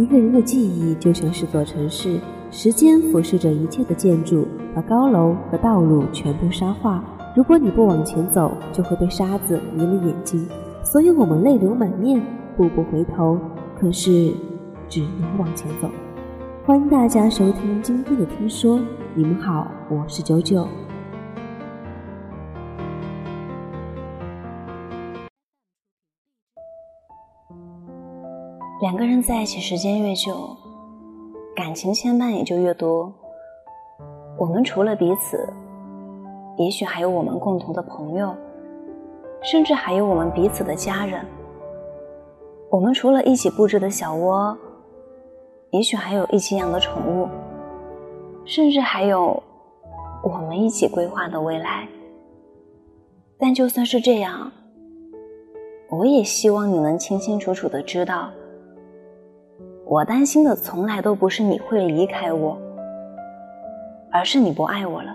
一个人的记忆就像是座城市，时间俯视着一切的建筑，把高楼和道路全部沙化。如果你不往前走，就会被沙子迷了眼睛。所以我们泪流满面，步步回头，可是只能往前走。欢迎大家收听今天的听说，你们好，我是九九。两个人在一起时间越久，感情牵绊也就越多。我们除了彼此，也许还有我们共同的朋友，甚至还有我们彼此的家人。我们除了一起布置的小窝，也许还有一起养的宠物，甚至还有我们一起规划的未来。但就算是这样，我也希望你能清清楚楚的知道。我担心的从来都不是你会离开我，而是你不爱我了，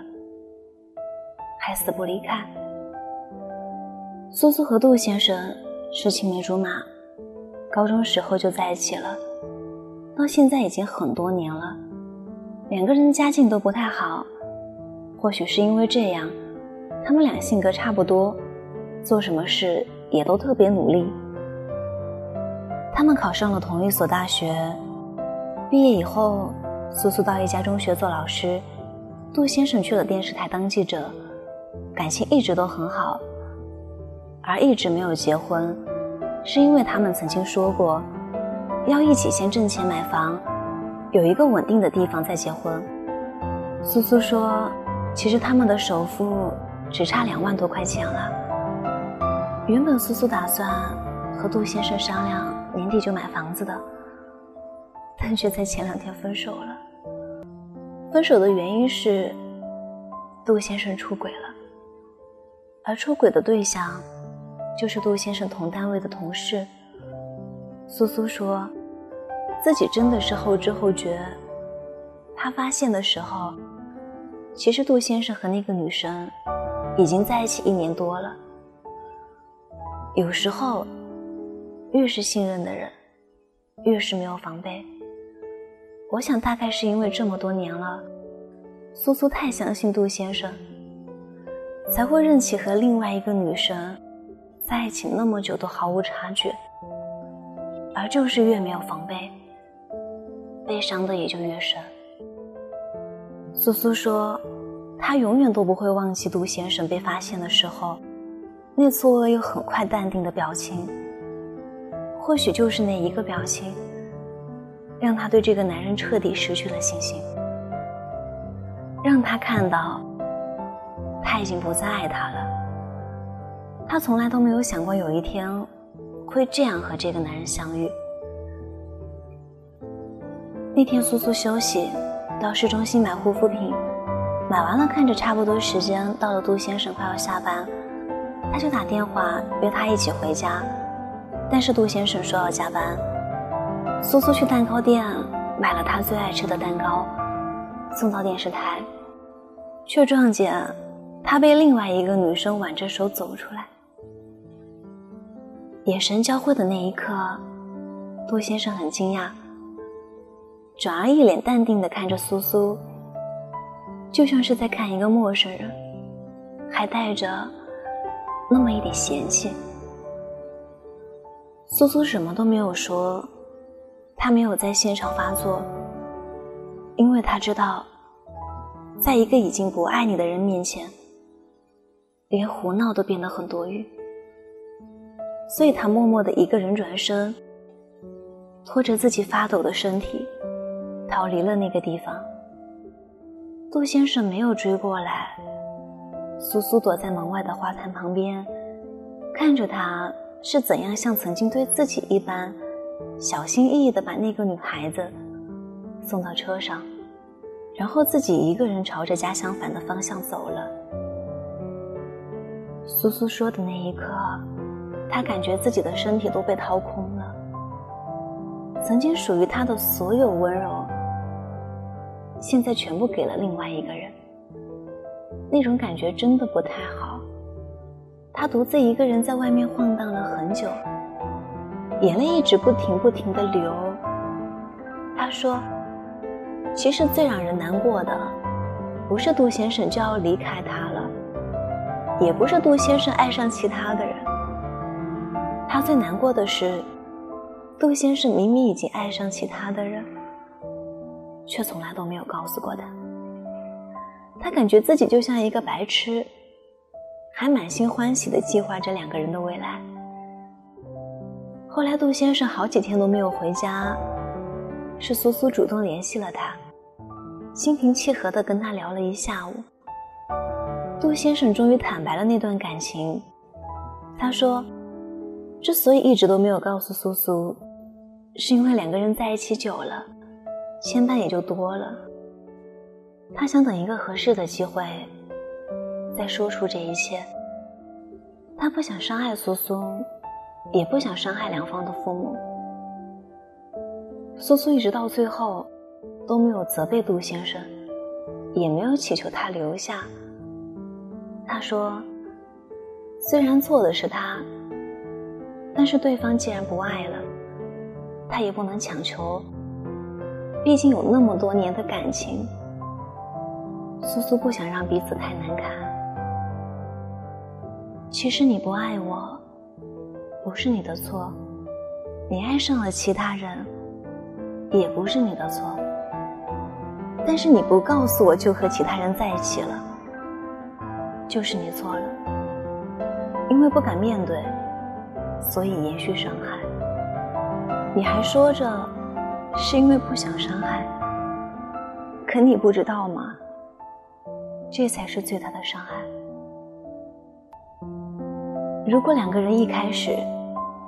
还死不离开。苏苏和杜先生是青梅竹马，高中时候就在一起了，到现在已经很多年了。两个人家境都不太好，或许是因为这样，他们俩性格差不多，做什么事也都特别努力。他们考上了同一所大学，毕业以后，苏苏到一家中学做老师，杜先生去了电视台当记者，感情一直都很好。而一直没有结婚，是因为他们曾经说过，要一起先挣钱买房，有一个稳定的地方再结婚。苏苏说，其实他们的首付只差两万多块钱了。原本苏苏打算和杜先生商量。年底就买房子的，但却在前两天分手了。分手的原因是杜先生出轨了，而出轨的对象就是杜先生同单位的同事。苏苏说，自己真的是后知后觉，他发现的时候，其实杜先生和那个女生已经在一起一年多了。有时候。越是信任的人，越是没有防备。我想，大概是因为这么多年了，苏苏太相信杜先生，才会任其和另外一个女生在一起那么久都毫无察觉。而就是越没有防备，悲伤的也就越深。苏苏说，她永远都不会忘记杜先生被发现的时候，那错愕又很快淡定的表情。或许就是那一个表情，让他对这个男人彻底失去了信心，让他看到他已经不再爱他了。他从来都没有想过有一天会这样和这个男人相遇。那天苏苏休息，到市中心买护肤品，买完了，看着差不多时间到了，杜先生快要下班，他就打电话约他一起回家。但是杜先生说要加班，苏苏去蛋糕店买了他最爱吃的蛋糕，送到电视台，却撞见他被另外一个女生挽着手走出来。眼神交汇的那一刻，杜先生很惊讶，转而一脸淡定地看着苏苏，就像是在看一个陌生人，还带着那么一点嫌弃。苏苏什么都没有说，他没有在现场发作，因为他知道，在一个已经不爱你的人面前，连胡闹都变得很多余，所以他默默的一个人转身，拖着自己发抖的身体，逃离了那个地方。杜先生没有追过来，苏苏躲在门外的花坛旁边，看着他。是怎样像曾经对自己一般，小心翼翼地把那个女孩子送到车上，然后自己一个人朝着家相反的方向走了。苏苏说的那一刻，他感觉自己的身体都被掏空了，曾经属于他的所有温柔，现在全部给了另外一个人。那种感觉真的不太好。他独自一个人在外面晃荡了很久，眼泪一直不停不停的流，他说：“其实最让人难过的，不是杜先生就要离开他了，也不是杜先生爱上其他的人。他最难过的是，杜先生明明已经爱上其他的人，却从来都没有告诉过他。他感觉自己就像一个白痴，还满心欢喜的计划着两个人的未来。后来，杜先生好几天都没有回家。”是苏苏主动联系了他，心平气和地跟他聊了一下午。杜先生终于坦白了那段感情。他说，之所以一直都没有告诉苏苏，是因为两个人在一起久了，牵绊也就多了。他想等一个合适的机会，再说出这一切。他不想伤害苏苏，也不想伤害两方的父母。苏苏一直到最后都没有责备杜先生，也没有祈求他留下。他说：“虽然错的是他，但是对方既然不爱了，他也不能强求。毕竟有那么多年的感情，苏苏不想让彼此太难堪。其实你不爱我，不是你的错，你爱上了其他人。”也不是你的错，但是你不告诉我就和其他人在一起了，就是你错了。因为不敢面对，所以延续伤害。你还说着是因为不想伤害，可你不知道吗？这才是最大的伤害。如果两个人一开始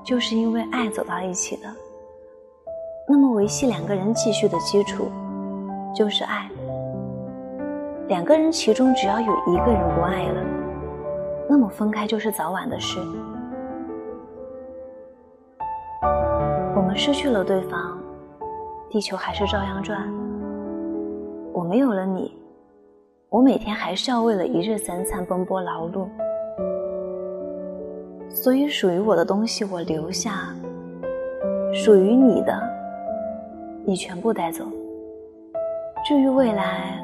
就是因为爱走到一起的。那么维系两个人继续的基础，就是爱。两个人其中只要有一个人不爱了，那么分开就是早晚的事。我们失去了对方，地球还是照样转。我没有了你，我每天还是要为了一日三餐奔波劳碌。所以属于我的东西我留下，属于你的。你全部带走。至于未来，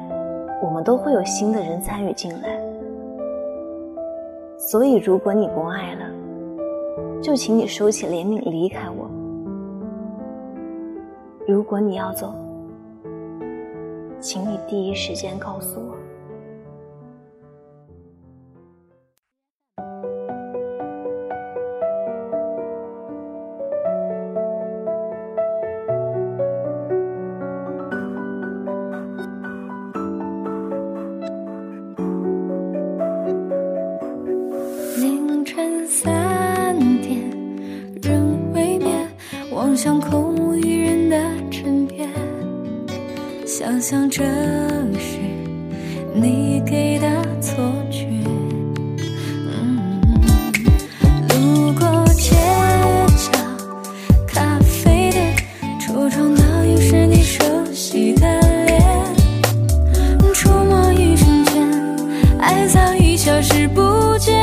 我们都会有新的人参与进来。所以，如果你不爱了，就请你收起怜悯，离开我。如果你要走，请你第一时间告诉我。想象这是你给的错觉。路过街角咖啡店，橱窗倒影是你熟悉的脸，触摸一瞬间，爱早已消失不见。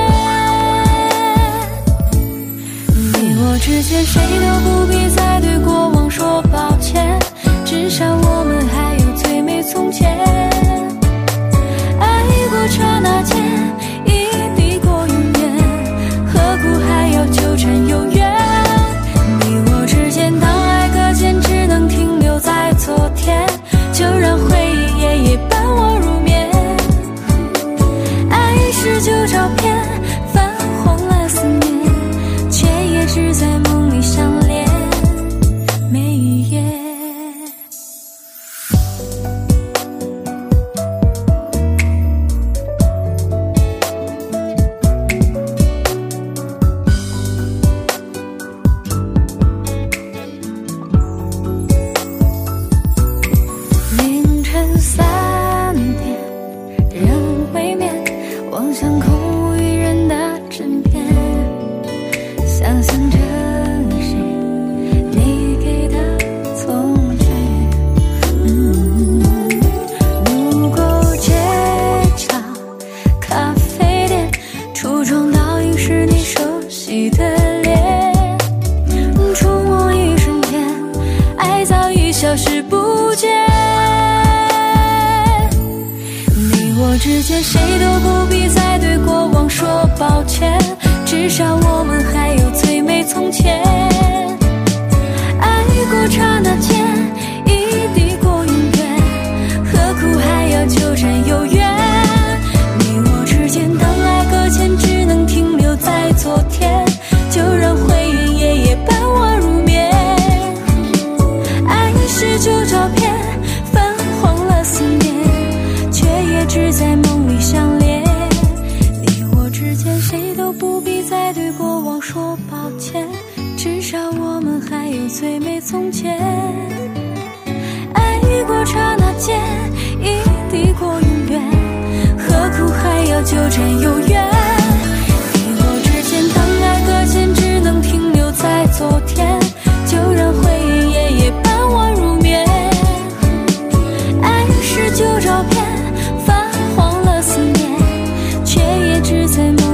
你我之间，谁都不必再对过往说抱歉，至少我们还。从前，爱过刹那间，已抵过永远，何苦还要纠缠？时间谁都不必再对过往说抱歉至少我们还有最美从前。爱过刹那真有缘，你我之间，当爱搁浅，只能停留在昨天，就让回忆夜夜伴我入眠。爱是旧照片，泛黄了思念，却也只在梦。